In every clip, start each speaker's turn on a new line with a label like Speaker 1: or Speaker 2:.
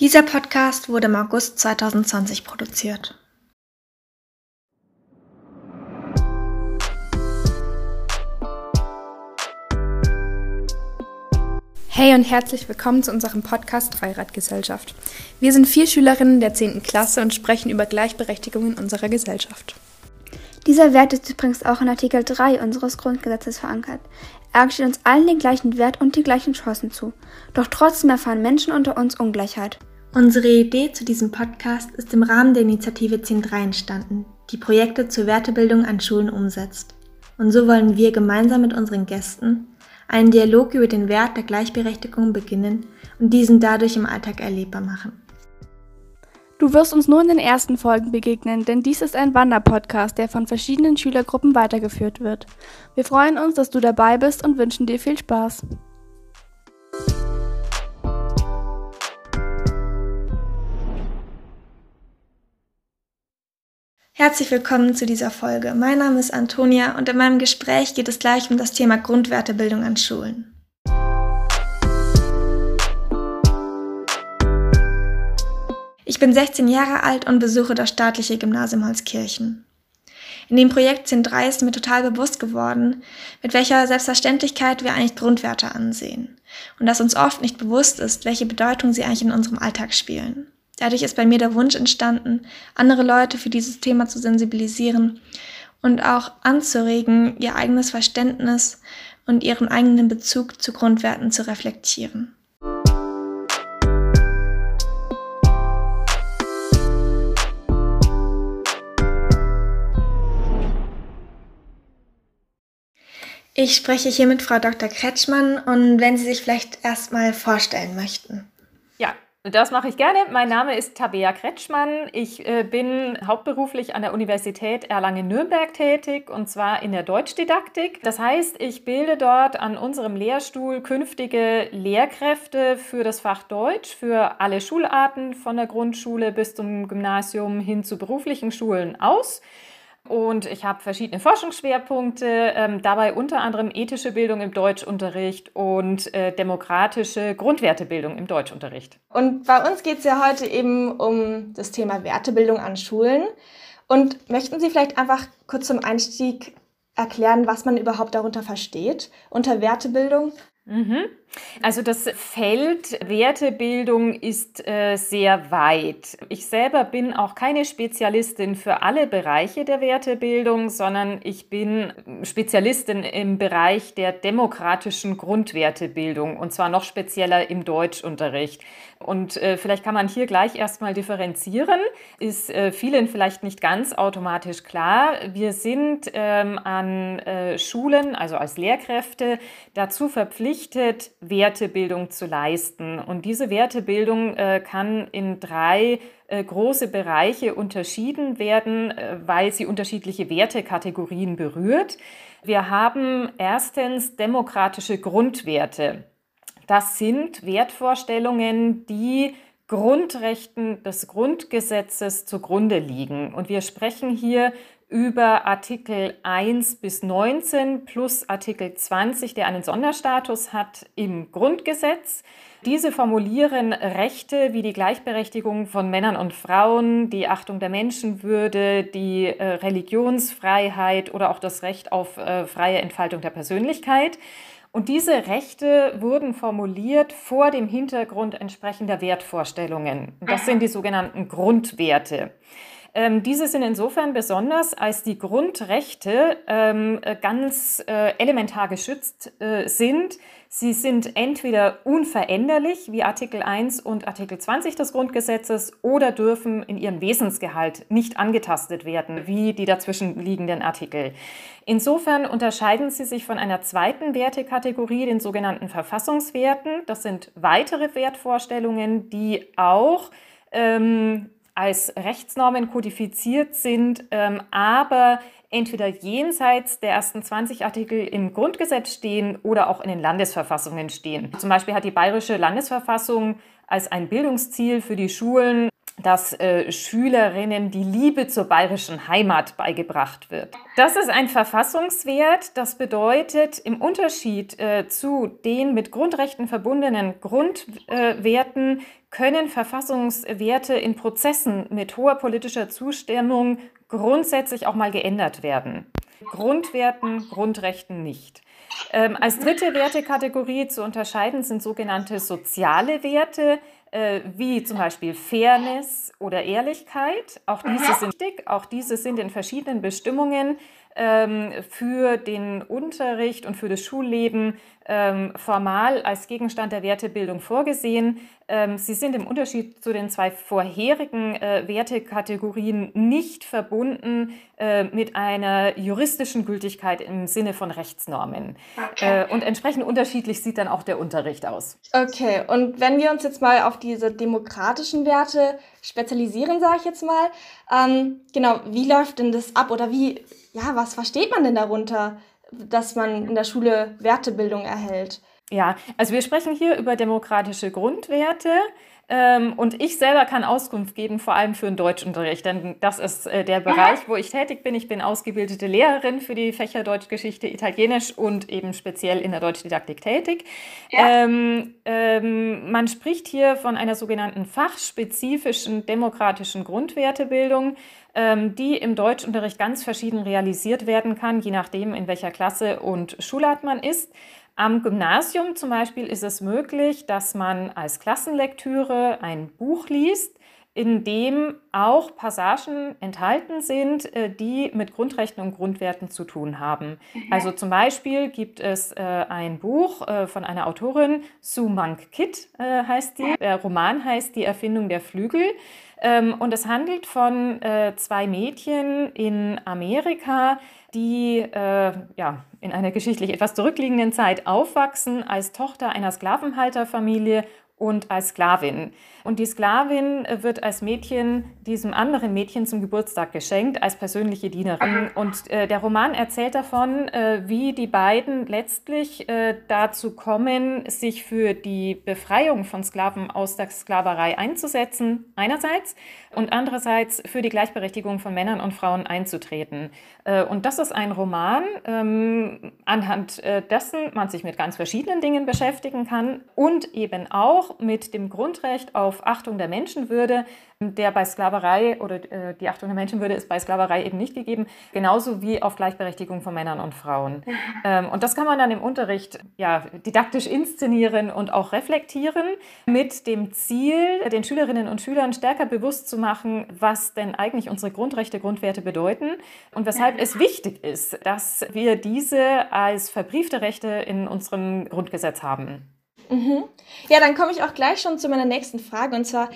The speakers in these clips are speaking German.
Speaker 1: Dieser Podcast wurde im August 2020 produziert. Hey und herzlich willkommen zu unserem Podcast Dreiradgesellschaft. Wir sind vier Schülerinnen der 10. Klasse und sprechen über Gleichberechtigung in unserer Gesellschaft.
Speaker 2: Dieser Wert ist übrigens auch in Artikel 3 unseres Grundgesetzes verankert. Er steht uns allen den gleichen Wert und die gleichen Chancen zu. Doch trotzdem erfahren Menschen unter uns Ungleichheit.
Speaker 1: Unsere Idee zu diesem Podcast ist im Rahmen der Initiative 10.3 entstanden, die Projekte zur Wertebildung an Schulen umsetzt. Und so wollen wir gemeinsam mit unseren Gästen einen Dialog über den Wert der Gleichberechtigung beginnen und diesen dadurch im Alltag erlebbar machen.
Speaker 2: Du wirst uns nur in den ersten Folgen begegnen, denn dies ist ein Wanderpodcast, der von verschiedenen Schülergruppen weitergeführt wird. Wir freuen uns, dass du dabei bist und wünschen dir viel Spaß.
Speaker 1: Herzlich willkommen zu dieser Folge. Mein Name ist Antonia und in meinem Gespräch geht es gleich um das Thema Grundwertebildung an Schulen. Ich bin 16 Jahre alt und besuche das staatliche Gymnasium Holzkirchen. In dem Projekt 10.3 ist mir total bewusst geworden, mit welcher Selbstverständlichkeit wir eigentlich Grundwerte ansehen und dass uns oft nicht bewusst ist, welche Bedeutung sie eigentlich in unserem Alltag spielen. Dadurch ist bei mir der Wunsch entstanden, andere Leute für dieses Thema zu sensibilisieren und auch anzuregen, ihr eigenes Verständnis und ihren eigenen Bezug zu Grundwerten zu reflektieren. Ich spreche hier mit Frau Dr. Kretschmann und wenn Sie sich vielleicht erstmal vorstellen möchten.
Speaker 3: Das mache ich gerne. Mein Name ist Tabea Kretschmann. Ich äh, bin hauptberuflich an der Universität Erlangen-Nürnberg tätig und zwar in der Deutschdidaktik. Das heißt, ich bilde dort an unserem Lehrstuhl künftige Lehrkräfte für das Fach Deutsch, für alle Schularten von der Grundschule bis zum Gymnasium hin zu beruflichen Schulen aus. Und ich habe verschiedene Forschungsschwerpunkte, ähm, dabei unter anderem ethische Bildung im Deutschunterricht und äh, demokratische Grundwertebildung im Deutschunterricht.
Speaker 1: Und bei uns geht es ja heute eben um das Thema Wertebildung an Schulen. Und möchten Sie vielleicht einfach kurz zum Einstieg erklären, was man überhaupt darunter versteht unter Wertebildung?
Speaker 3: Mhm. Also das Feld Wertebildung ist äh, sehr weit. Ich selber bin auch keine Spezialistin für alle Bereiche der Wertebildung, sondern ich bin Spezialistin im Bereich der demokratischen Grundwertebildung und zwar noch spezieller im Deutschunterricht. Und äh, vielleicht kann man hier gleich erstmal differenzieren. Ist äh, vielen vielleicht nicht ganz automatisch klar. Wir sind ähm, an äh, Schulen, also als Lehrkräfte, dazu verpflichtet, Wertebildung zu leisten. Und diese Wertebildung äh, kann in drei äh, große Bereiche unterschieden werden, äh, weil sie unterschiedliche Wertekategorien berührt. Wir haben erstens demokratische Grundwerte. Das sind Wertvorstellungen, die Grundrechten des Grundgesetzes zugrunde liegen. Und wir sprechen hier über Artikel 1 bis 19 plus Artikel 20, der einen Sonderstatus hat im Grundgesetz. Diese formulieren Rechte wie die Gleichberechtigung von Männern und Frauen, die Achtung der Menschenwürde, die äh, Religionsfreiheit oder auch das Recht auf äh, freie Entfaltung der Persönlichkeit. Und diese Rechte wurden formuliert vor dem Hintergrund entsprechender Wertvorstellungen. Das sind die sogenannten Grundwerte. Ähm, diese sind insofern besonders, als die Grundrechte ähm, ganz äh, elementar geschützt äh, sind. Sie sind entweder unveränderlich, wie Artikel 1 und Artikel 20 des Grundgesetzes, oder dürfen in ihrem Wesensgehalt nicht angetastet werden, wie die dazwischen liegenden Artikel. Insofern unterscheiden sie sich von einer zweiten Wertekategorie, den sogenannten Verfassungswerten. Das sind weitere Wertvorstellungen, die auch ähm, als Rechtsnormen kodifiziert sind, ähm, aber entweder jenseits der ersten 20 Artikel im Grundgesetz stehen oder auch in den Landesverfassungen stehen. Zum Beispiel hat die bayerische Landesverfassung als ein Bildungsziel für die Schulen dass äh, Schülerinnen die Liebe zur bayerischen Heimat beigebracht wird. Das ist ein Verfassungswert. Das bedeutet, im Unterschied äh, zu den mit Grundrechten verbundenen Grundwerten können Verfassungswerte in Prozessen mit hoher politischer Zustimmung grundsätzlich auch mal geändert werden. Grundwerten, Grundrechten nicht. Ähm, als dritte Wertekategorie zu unterscheiden sind sogenannte soziale Werte, äh, wie zum Beispiel Fairness oder Ehrlichkeit. Auch diese sind wichtig, auch diese sind in verschiedenen Bestimmungen ähm, für den Unterricht und für das Schulleben ähm, formal als Gegenstand der Wertebildung vorgesehen. Ähm, sie sind im Unterschied zu den zwei vorherigen äh, Wertekategorien nicht verbunden äh, mit einer juristischen Gültigkeit im Sinne von Rechtsnormen. Okay. Äh, und entsprechend unterschiedlich sieht dann auch der Unterricht aus.
Speaker 1: Okay, und wenn wir uns jetzt mal auf diese demokratischen Werte spezialisieren, sage ich jetzt mal, ähm, genau, wie läuft denn das ab oder wie, ja, was versteht man denn darunter? Dass man in der Schule Wertebildung erhält.
Speaker 3: Ja, also wir sprechen hier über demokratische Grundwerte. Ähm, und ich selber kann Auskunft geben, vor allem für den Deutschunterricht, denn das ist äh, der Bereich, wo ich tätig bin. Ich bin ausgebildete Lehrerin für die Fächer Deutsch, Geschichte, Italienisch und eben speziell in der Deutschdidaktik tätig. Ja. Ähm, ähm, man spricht hier von einer sogenannten fachspezifischen demokratischen Grundwertebildung ähm, die im Deutschunterricht ganz verschieden realisiert werden kann, je nachdem, in welcher Klasse und Schulart man ist. Am Gymnasium zum Beispiel ist es möglich, dass man als Klassenlektüre ein Buch liest, in dem auch Passagen enthalten sind, äh, die mit Grundrechten und Grundwerten zu tun haben. Mhm. Also zum Beispiel gibt es äh, ein Buch äh, von einer Autorin, Sue Monk Kitt heißt die. Der Roman heißt Die Erfindung der Flügel. Ähm, und es handelt von zwei Mädchen in Amerika, die äh, ja, in einer geschichtlich etwas zurückliegenden Zeit aufwachsen als Tochter einer Sklavenhalterfamilie und als Sklavin. Und die Sklavin wird als Mädchen diesem anderen Mädchen zum Geburtstag geschenkt, als persönliche Dienerin. Und äh, der Roman erzählt davon, äh, wie die beiden letztlich äh, dazu kommen, sich für die Befreiung von Sklaven aus der Sklaverei einzusetzen, einerseits, und andererseits für die Gleichberechtigung von Männern und Frauen einzutreten. Äh, und das ist ein Roman, ähm, anhand äh, dessen man sich mit ganz verschiedenen Dingen beschäftigen kann und eben auch mit dem Grundrecht auf auf Achtung der Menschenwürde, der bei Sklaverei oder äh, die Achtung der Menschenwürde ist bei Sklaverei eben nicht gegeben, genauso wie auf Gleichberechtigung von Männern und Frauen. Ähm, und das kann man dann im Unterricht ja, didaktisch inszenieren und auch reflektieren, mit dem Ziel, den Schülerinnen und Schülern stärker bewusst zu machen, was denn eigentlich unsere Grundrechte, Grundwerte bedeuten und weshalb es wichtig ist, dass wir diese als verbriefte Rechte in unserem Grundgesetz haben.
Speaker 1: Mhm. Ja, dann komme ich auch gleich schon zu meiner nächsten Frage. Und zwar,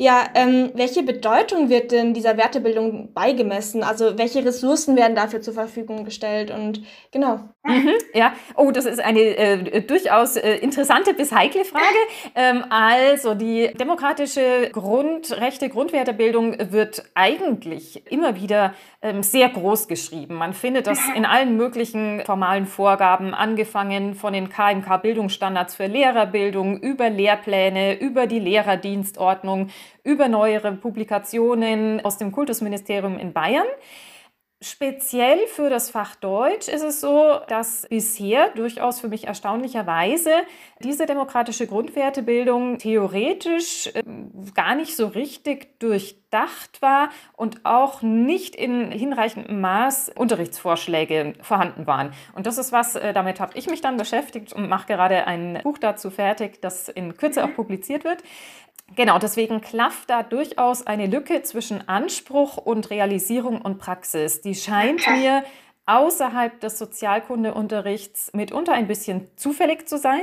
Speaker 1: ja, ähm, welche Bedeutung wird denn dieser Wertebildung beigemessen? Also welche Ressourcen werden dafür zur Verfügung gestellt? Und genau.
Speaker 3: Mhm, ja, oh, das ist eine äh, durchaus äh, interessante bis heikle Frage. Ähm, also die demokratische Grundrechte, Grundwertebildung wird eigentlich immer wieder ähm, sehr groß geschrieben. Man findet das in allen möglichen formalen Vorgaben, angefangen von den KMK-Bildungsstandards für Lehrerbildung, über Lehrpläne, über die Lehrerdienstordnung, über neuere Publikationen aus dem Kultusministerium in Bayern. Speziell für das Fach Deutsch ist es so, dass bisher durchaus für mich erstaunlicherweise diese demokratische Grundwertebildung theoretisch äh, gar nicht so richtig durchdacht war und auch nicht in hinreichendem Maß Unterrichtsvorschläge vorhanden waren. Und das ist was, äh, damit habe ich mich dann beschäftigt und mache gerade ein Buch dazu fertig, das in Kürze auch publiziert wird. Genau, deswegen klafft da durchaus eine Lücke zwischen Anspruch und Realisierung und Praxis. Die scheint mir außerhalb des Sozialkundeunterrichts mitunter ein bisschen zufällig zu sein.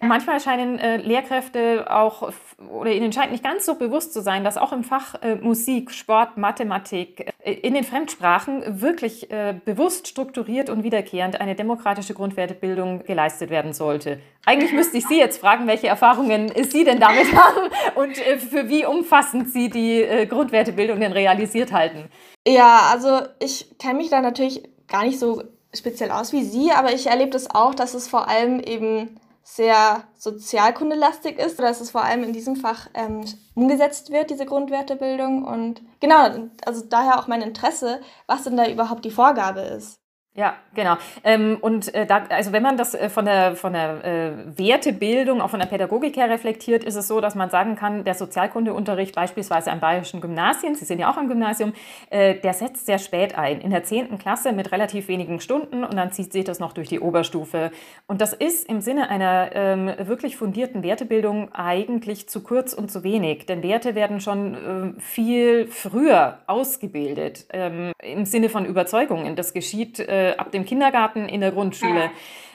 Speaker 3: Manchmal scheinen äh, Lehrkräfte auch, oder ihnen scheint nicht ganz so bewusst zu sein, dass auch im Fach äh, Musik, Sport, Mathematik, äh, in den Fremdsprachen wirklich äh, bewusst strukturiert und wiederkehrend eine demokratische Grundwertebildung geleistet werden sollte. Eigentlich müsste ich Sie jetzt fragen, welche Erfahrungen Sie denn damit haben und äh, für wie umfassend Sie die äh, Grundwertebildung denn realisiert halten.
Speaker 1: Ja, also ich kenne mich da natürlich gar nicht so speziell aus wie Sie, aber ich erlebe das auch, dass es vor allem eben sehr sozialkundelastig ist, dass es vor allem in diesem Fach ähm, umgesetzt wird, diese Grundwertebildung. Und genau, also daher auch mein Interesse, was denn da überhaupt die Vorgabe ist.
Speaker 3: Ja, genau. Ähm, und äh, da, also wenn man das äh, von der, von der äh, Wertebildung, auch von der Pädagogik her reflektiert, ist es so, dass man sagen kann, der Sozialkundeunterricht beispielsweise an bayerischen Gymnasien, Sie sind ja auch am Gymnasium, äh, der setzt sehr spät ein, in der 10. Klasse mit relativ wenigen Stunden und dann zieht sich das noch durch die Oberstufe. Und das ist im Sinne einer ähm, wirklich fundierten Wertebildung eigentlich zu kurz und zu wenig, denn Werte werden schon ähm, viel früher ausgebildet, ähm, im Sinne von Überzeugungen. Das geschieht äh, ab dem Kindergarten in der Grundschule.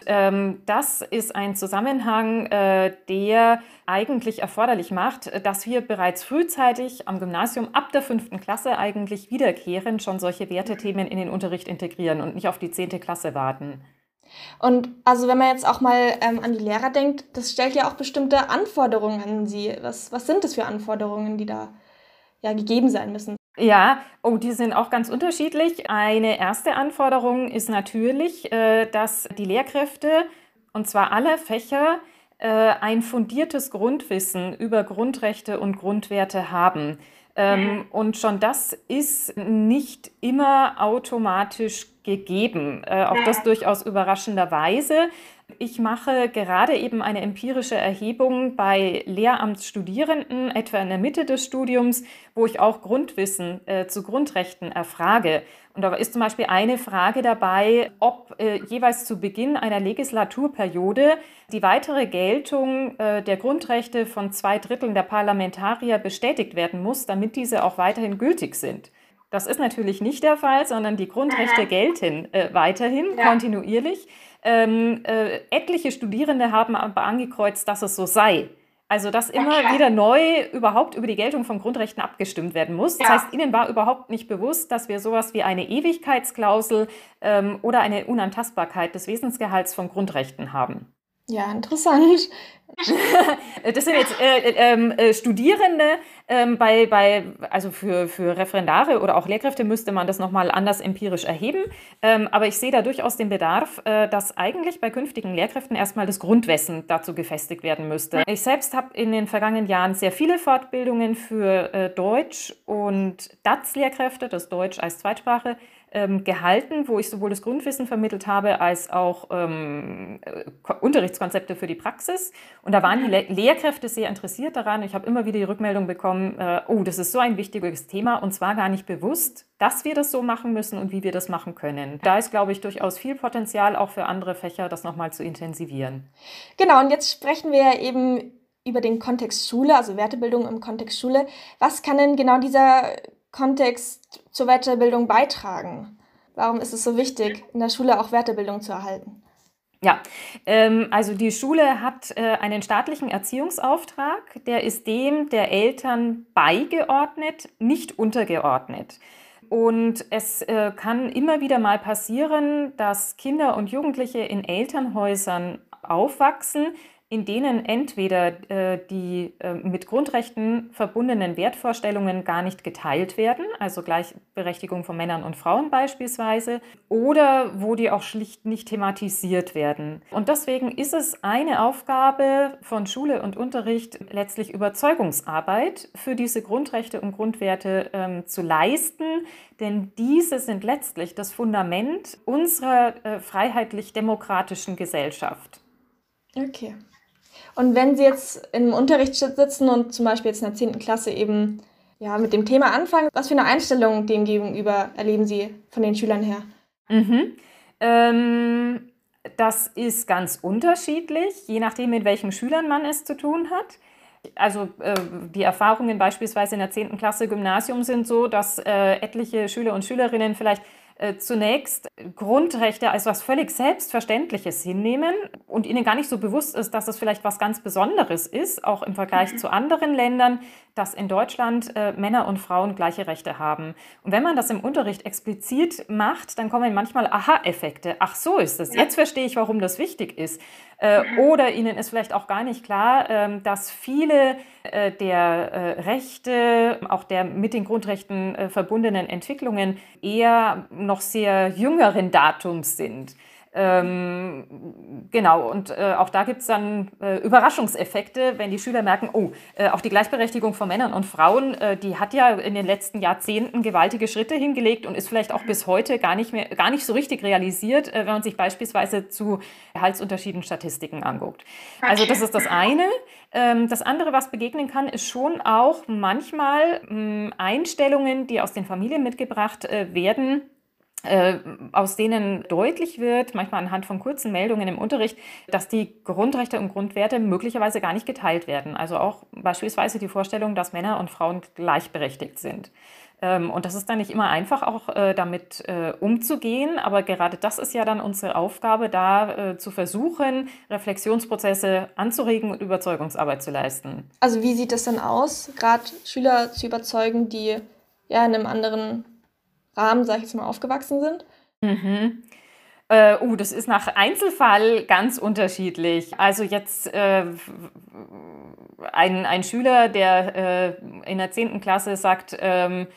Speaker 3: Ähm, das ist ein Zusammenhang, äh, der eigentlich erforderlich macht, dass wir bereits frühzeitig am Gymnasium ab der fünften Klasse eigentlich wiederkehrend schon solche Wertethemen in den Unterricht integrieren und nicht auf die zehnte Klasse warten.
Speaker 1: Und also wenn man jetzt auch mal ähm, an die Lehrer denkt, das stellt ja auch bestimmte Anforderungen an sie. Was, was sind das für Anforderungen, die da ja gegeben sein müssen?
Speaker 3: Ja, oh, die sind auch ganz unterschiedlich. Eine erste Anforderung ist natürlich, äh, dass die Lehrkräfte, und zwar alle Fächer, äh, ein fundiertes Grundwissen über Grundrechte und Grundwerte haben. Ähm, mhm. Und schon das ist nicht immer automatisch gegeben. Äh, auch das durchaus überraschenderweise. Ich mache gerade eben eine empirische Erhebung bei Lehramtsstudierenden, etwa in der Mitte des Studiums, wo ich auch Grundwissen äh, zu Grundrechten erfrage. Und da ist zum Beispiel eine Frage dabei, ob äh, jeweils zu Beginn einer Legislaturperiode die weitere Geltung äh, der Grundrechte von zwei Dritteln der Parlamentarier bestätigt werden muss, damit diese auch weiterhin gültig sind. Das ist natürlich nicht der Fall, sondern die Grundrechte gelten äh, weiterhin ja. kontinuierlich. Ähm, äh, etliche Studierende haben aber angekreuzt, dass es so sei. Also, dass immer okay. wieder neu überhaupt über die Geltung von Grundrechten abgestimmt werden muss. Ja. Das heißt, Ihnen war überhaupt nicht bewusst, dass wir sowas wie eine Ewigkeitsklausel ähm, oder eine Unantastbarkeit des Wesensgehalts von Grundrechten haben.
Speaker 1: Ja, interessant.
Speaker 3: das sind jetzt äh, äh, ähm, äh, Studierende. Ähm, bei, bei, also für, für Referendare oder auch Lehrkräfte müsste man das nochmal anders empirisch erheben. Ähm, aber ich sehe da durchaus den Bedarf, äh, dass eigentlich bei künftigen Lehrkräften erstmal das Grundwissen dazu gefestigt werden müsste. Ich selbst habe in den vergangenen Jahren sehr viele Fortbildungen für äh, Deutsch und DATS-Lehrkräfte, das Deutsch als Zweitsprache, ähm, gehalten, wo ich sowohl das Grundwissen vermittelt habe als auch ähm, äh, Unterrichtskonzepte für die Praxis. Und da waren die Le Lehrkräfte sehr interessiert daran. Ich habe immer wieder die Rückmeldung bekommen, äh, oh, das ist so ein wichtiges Thema und zwar gar nicht bewusst, dass wir das so machen müssen und wie wir das machen können. Da ist, glaube ich, durchaus viel Potenzial auch für andere Fächer, das nochmal zu intensivieren.
Speaker 1: Genau, und jetzt sprechen wir eben über den Kontext Schule, also Wertebildung im Kontext Schule. Was kann denn genau dieser Kontext zur Weiterbildung beitragen? Warum ist es so wichtig, in der Schule auch Weiterbildung zu erhalten?
Speaker 3: Ja, ähm, also die Schule hat äh, einen staatlichen Erziehungsauftrag, der ist dem der Eltern beigeordnet, nicht untergeordnet. Und es äh, kann immer wieder mal passieren, dass Kinder und Jugendliche in Elternhäusern aufwachsen, in denen entweder äh, die äh, mit Grundrechten verbundenen Wertvorstellungen gar nicht geteilt werden, also Gleichberechtigung von Männern und Frauen beispielsweise, oder wo die auch schlicht nicht thematisiert werden. Und deswegen ist es eine Aufgabe von Schule und Unterricht, letztlich Überzeugungsarbeit für diese Grundrechte und Grundwerte ähm, zu leisten, denn diese sind letztlich das Fundament unserer äh, freiheitlich-demokratischen Gesellschaft.
Speaker 1: Okay. Und wenn Sie jetzt im Unterricht sitzen und zum Beispiel jetzt in der 10. Klasse eben ja, mit dem Thema anfangen, was für eine Einstellung dem gegenüber erleben Sie von den Schülern her?
Speaker 3: Mhm. Ähm, das ist ganz unterschiedlich, je nachdem, mit welchen Schülern man es zu tun hat. Also äh, die Erfahrungen beispielsweise in der 10. Klasse Gymnasium sind so, dass äh, etliche Schüler und Schülerinnen vielleicht äh, zunächst Grundrechte als was völlig Selbstverständliches hinnehmen und ihnen gar nicht so bewusst ist, dass es vielleicht was ganz Besonderes ist, auch im Vergleich mhm. zu anderen Ländern, dass in Deutschland äh, Männer und Frauen gleiche Rechte haben. Und wenn man das im Unterricht explizit macht, dann kommen manchmal Aha-Effekte. Ach so ist es. Jetzt verstehe ich, warum das wichtig ist. Äh, mhm. oder ihnen ist vielleicht auch gar nicht klar, äh, dass viele der äh, Rechte, auch der mit den Grundrechten äh, verbundenen Entwicklungen eher noch sehr jüngeren Datums sind. Ähm, genau, und äh, auch da gibt es dann äh, Überraschungseffekte, wenn die Schüler merken, oh, äh, auch die Gleichberechtigung von Männern und Frauen, äh, die hat ja in den letzten Jahrzehnten gewaltige Schritte hingelegt und ist vielleicht auch bis heute gar nicht, mehr, gar nicht so richtig realisiert, äh, wenn man sich beispielsweise zu Gehaltsunterschieden Statistiken anguckt. Also das ist das eine. Ähm, das andere, was begegnen kann, ist schon auch manchmal mh, hm, Einstellungen, die aus den Familien mitgebracht äh, werden, aus denen deutlich wird, manchmal anhand von kurzen Meldungen im Unterricht, dass die Grundrechte und Grundwerte möglicherweise gar nicht geteilt werden. Also auch beispielsweise die Vorstellung, dass Männer und Frauen gleichberechtigt sind. Ähm, und das ist dann nicht immer einfach, auch äh, damit äh, umzugehen. Aber gerade das ist ja dann unsere Aufgabe, da zu versuchen, Reflexionsprozesse anzuregen und Überzeugungsarbeit zu leisten.
Speaker 1: Also wie sieht das dann aus, gerade Schüler zu überzeugen, die ja in einem anderen Rahmen, sag ich jetzt mal, aufgewachsen sind?
Speaker 3: Mhm. Äh, uh, das ist nach Einzelfall ganz unterschiedlich. Also jetzt äh, ein, ein Schüler, der äh, in der 10. Klasse sagt, ähm,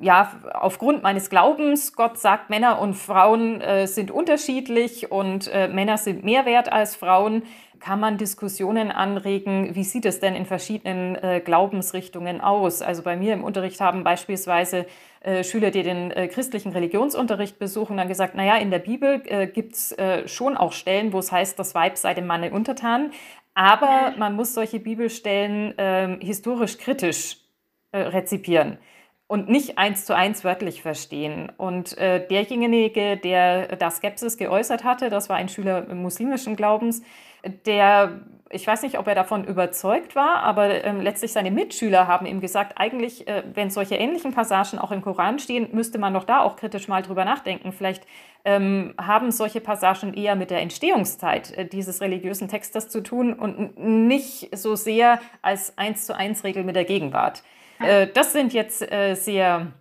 Speaker 3: ja, aufgrund meines Glaubens, Gott sagt, Männer und Frauen äh, sind unterschiedlich und äh, Männer sind mehr wert als Frauen, kann man Diskussionen anregen, wie sieht es denn in verschiedenen äh, Glaubensrichtungen aus? Also bei mir im Unterricht haben beispielsweise äh, Schüler, die den äh, christlichen Religionsunterricht besuchen, dann gesagt, naja, in der Bibel äh, gibt es äh, schon auch Stellen, wo es heißt, das Weib sei dem Manne untertan, aber man muss solche Bibelstellen ähm, historisch kritisch äh, rezipieren und nicht eins zu eins wörtlich verstehen. Und derjenige, der da Skepsis geäußert hatte, das war ein Schüler muslimischen Glaubens, der, ich weiß nicht, ob er davon überzeugt war, aber ähm, letztlich seine Mitschüler haben ihm gesagt, eigentlich, äh, wenn solche ähnlichen Passagen auch im Koran stehen, müsste man doch da auch kritisch mal drüber nachdenken. Vielleicht ähm, haben solche Passagen eher mit der Entstehungszeit äh, dieses religiösen Textes zu tun und nicht so sehr als eins zu eins Regel mit der Gegenwart. Äh, das sind jetzt äh, sehr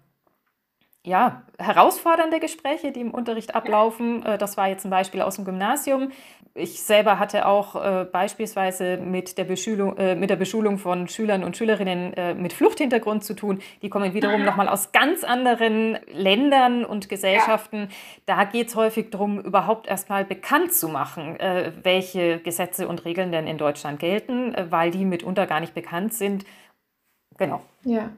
Speaker 3: ja, herausfordernde Gespräche, die im Unterricht ablaufen. Äh, das war jetzt ein Beispiel aus dem Gymnasium. Ich selber hatte auch äh, beispielsweise mit der, Beschulung, äh, mit der Beschulung von Schülern und Schülerinnen äh, mit Fluchthintergrund zu tun. Die kommen wiederum nochmal aus ganz anderen Ländern und Gesellschaften. Ja. Da geht es häufig darum, überhaupt erstmal bekannt zu machen, äh, welche Gesetze und Regeln denn in Deutschland gelten, äh, weil die mitunter gar nicht bekannt sind. Genau.
Speaker 1: Ja.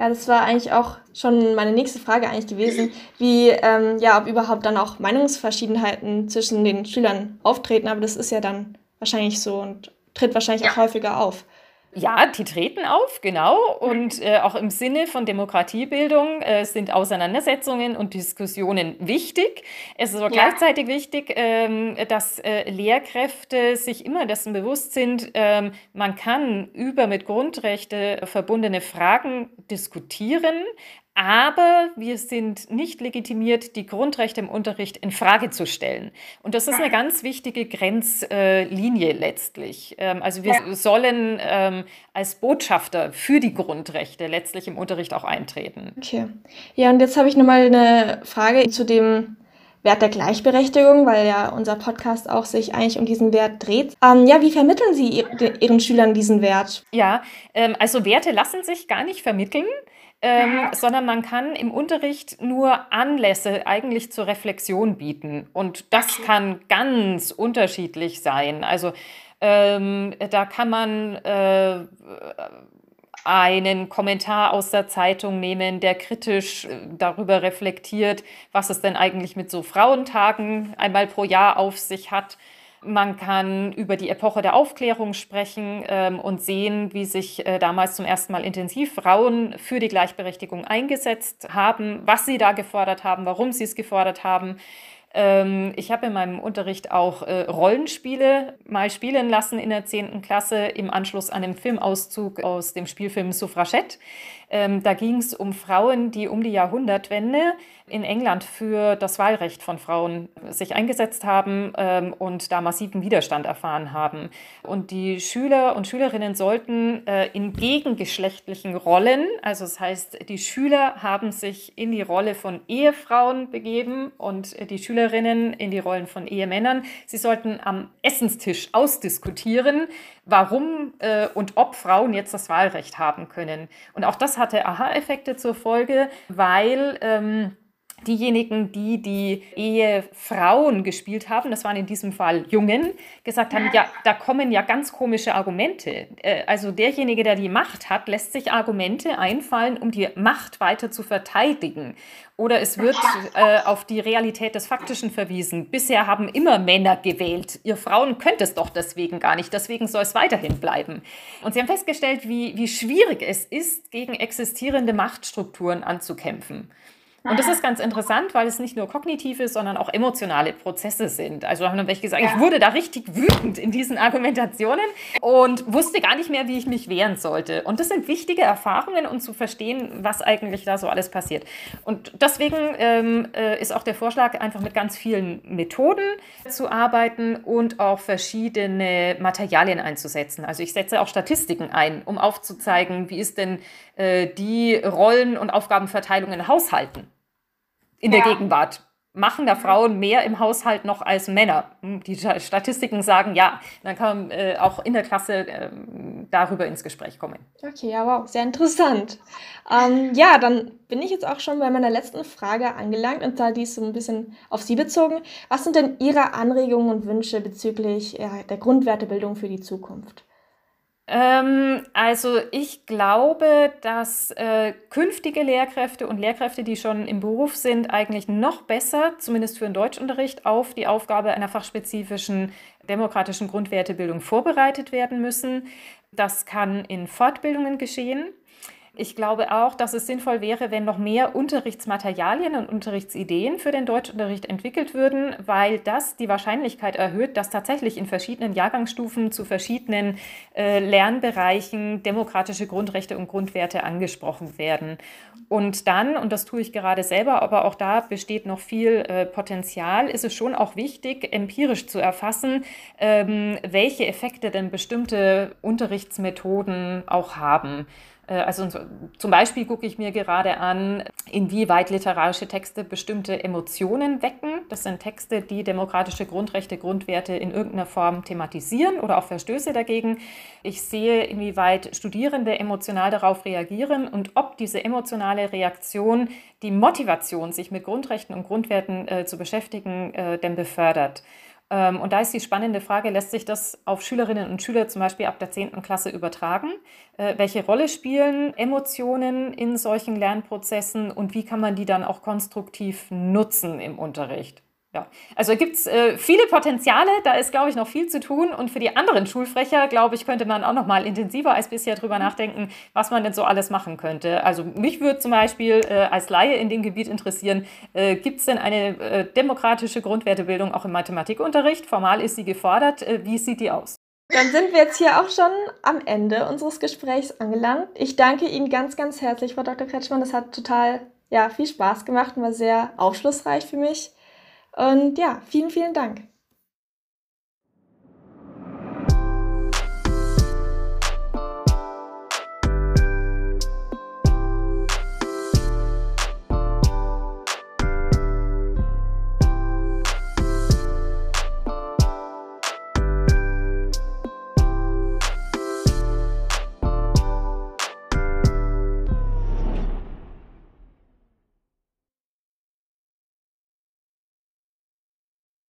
Speaker 1: Ja, das war eigentlich auch schon meine nächste Frage eigentlich gewesen, wie, ähm, ja, ob überhaupt dann auch Meinungsverschiedenheiten zwischen den Schülern auftreten, aber das ist ja dann wahrscheinlich so und tritt wahrscheinlich ja. auch häufiger auf.
Speaker 3: Ja, die treten auf, genau. Und äh, auch im Sinne von Demokratiebildung äh, sind Auseinandersetzungen und Diskussionen wichtig. Es ist aber ja. gleichzeitig wichtig, ähm, dass äh, Lehrkräfte sich immer dessen bewusst sind, ähm, man kann über mit Grundrechte verbundene Fragen diskutieren, aber wir sind nicht legitimiert, die Grundrechte im Unterricht in Frage zu stellen. Und das ist eine ganz wichtige Grenzlinie letztlich. Ähm, also wir ja. sollen ähm, als Botschafter für die Grundrechte letztlich im Unterricht auch eintreten.
Speaker 1: Okay. Ja, und jetzt habe ich nochmal eine Frage zu dem Wert der Gleichberechtigung, weil ja unser Podcast auch sich eigentlich um diesen Wert dreht. Ähm, ja, wie vermitteln Sie Ihren Schülern diesen Wert?
Speaker 3: Ja, ähm, also Werte lassen sich gar nicht vermitteln ähm, sondern man kann im Unterricht nur Anlässe eigentlich zur Reflexion bieten. Und das kann ganz unterschiedlich sein. Also ähm, da kann man äh, einen Kommentar aus der Zeitung nehmen, der kritisch äh, darüber reflektiert, was es denn eigentlich mit so Frauentagen einmal pro Jahr auf sich hat. Man kann über die Epoche der Aufklärung sprechen ähm, und sehen, wie sich äh, damals zum ersten Mal intensiv Frauen für die Gleichberechtigung eingesetzt haben, was sie da gefordert haben, warum sie es gefordert haben. Ähm, ich habe in meinem Unterricht auch äh, Rollenspiele mal spielen lassen in der 10. Klasse im Anschluss an den Filmauszug aus dem Spielfilm Suffragette. Ähm, da ging es um Frauen, die um die Jahrhundertwende in England für das Wahlrecht von Frauen sich eingesetzt haben ähm, und da massiven Widerstand erfahren haben. Und die Schüler und Schülerinnen sollten äh, in gegengeschlechtlichen Rollen, also das heißt, die Schüler haben sich in die Rolle von Ehefrauen begeben und die Schülerinnen in die Rollen von Ehemännern. Sie sollten am Essenstisch ausdiskutieren, warum äh, und ob Frauen jetzt das Wahlrecht haben können. Und auch das hatte Aha-Effekte zur Folge, weil ähm, diejenigen, die die Ehefrauen gespielt haben, das waren in diesem Fall Jungen, gesagt haben, ja, da kommen ja ganz komische Argumente. Äh, also derjenige, der die Macht hat, lässt sich Argumente einfallen, um die Macht weiter zu verteidigen. Oder es wird äh, auf die Realität des Faktischen verwiesen. Bisher haben immer Männer gewählt. Ihr Frauen könnt es doch deswegen gar nicht. Deswegen soll es weiterhin bleiben. Und sie haben festgestellt, wie, wie schwierig es ist, gegen existierende Machtstrukturen anzukämpfen. Und das ist ganz interessant, weil es nicht nur kognitive, sondern auch emotionale Prozesse sind. Also haben dann welche gesagt, ja. ich wurde da richtig wütend in diesen Argumentationen und wusste gar nicht mehr, wie ich mich wehren sollte. Und das sind wichtige Erfahrungen, um zu verstehen, was eigentlich da so alles passiert. Und deswegen ähm, äh, ist auch der Vorschlag, einfach mit ganz vielen Methoden zu arbeiten und auch verschiedene Materialien einzusetzen. Also ich setze auch Statistiken ein, um aufzuzeigen, wie ist denn äh, die Rollen- und Aufgabenverteilung in Haushalten in der Gegenwart. Machen da Frauen mehr im Haushalt noch als Männer? Hm, die Statistiken sagen ja. Dann kann man äh, auch in der Klasse äh, darüber ins Gespräch kommen.
Speaker 1: Okay, ja, wow, sehr interessant. Ähm, ja, dann bin ich jetzt auch schon bei meiner letzten Frage angelangt und da die ist so ein bisschen auf Sie bezogen. Was sind denn Ihre Anregungen und Wünsche bezüglich ja, der Grundwertebildung für die Zukunft?
Speaker 3: Ähm, also ich glaube, dass äh, künftige Lehrkräfte und Lehrkräfte, die schon im Beruf sind, eigentlich noch besser, zumindest für den Deutschunterricht, auf die Aufgabe einer fachspezifischen demokratischen Grundwertebildung vorbereitet werden müssen. Das kann in Fortbildungen geschehen. Ich glaube auch, dass es sinnvoll wäre, wenn noch mehr Unterrichtsmaterialien und Unterrichtsideen für den Deutschunterricht entwickelt würden, weil das die Wahrscheinlichkeit erhöht, dass tatsächlich in verschiedenen Jahrgangsstufen zu verschiedenen äh, Lernbereichen demokratische Grundrechte und Grundwerte angesprochen werden. Und dann, und das tue ich gerade selber, aber auch da besteht noch viel äh, Potenzial, ist es schon auch wichtig, empirisch zu erfassen, ähm, welche Effekte denn bestimmte Unterrichtsmethoden auch haben. Äh, also zum Beispiel gucke ich mir gerade an, inwieweit literarische Texte bestimmte Emotionen wecken. Das sind Texte, die demokratische Grundrechte, Grundwerte in irgendeiner Form thematisieren oder auch Verstöße dagegen. Ich sehe, inwieweit Studierende emotional darauf reagieren und ob diese emotionale Reaktion die Motivation, sich mit Grundrechten und Grundwerten äh, zu beschäftigen, äh, denn befördert. Ähm, und da ist die spannende Frage, lässt sich das auf Schülerinnen und Schüler zum Beispiel ab der 10. Klasse übertragen? Äh, welche Rolle spielen Emotionen in solchen Lernprozessen und wie kann man die dann auch konstruktiv nutzen im Unterricht? Ja, also gibt es äh, viele Potenziale, da ist, glaube ich, noch viel zu tun. Und für die anderen Schulfächer, glaube ich, könnte man auch noch mal intensiver als bisher drüber nachdenken, was man denn so alles machen könnte. Also mich würde zum Beispiel äh, als Laie in dem Gebiet interessieren, äh, gibt es denn eine äh, demokratische Grundwertebildung auch im Mathematikunterricht? Formal ist sie gefordert. Äh, wie sieht die aus?
Speaker 1: Dann sind wir jetzt hier auch schon am Ende unseres Gesprächs angelangt. Ich danke Ihnen ganz, ganz herzlich, Frau Dr. Kretschmann. Das hat total ja, viel Spaß gemacht und war sehr aufschlussreich für mich. Und ja, vielen, vielen Dank.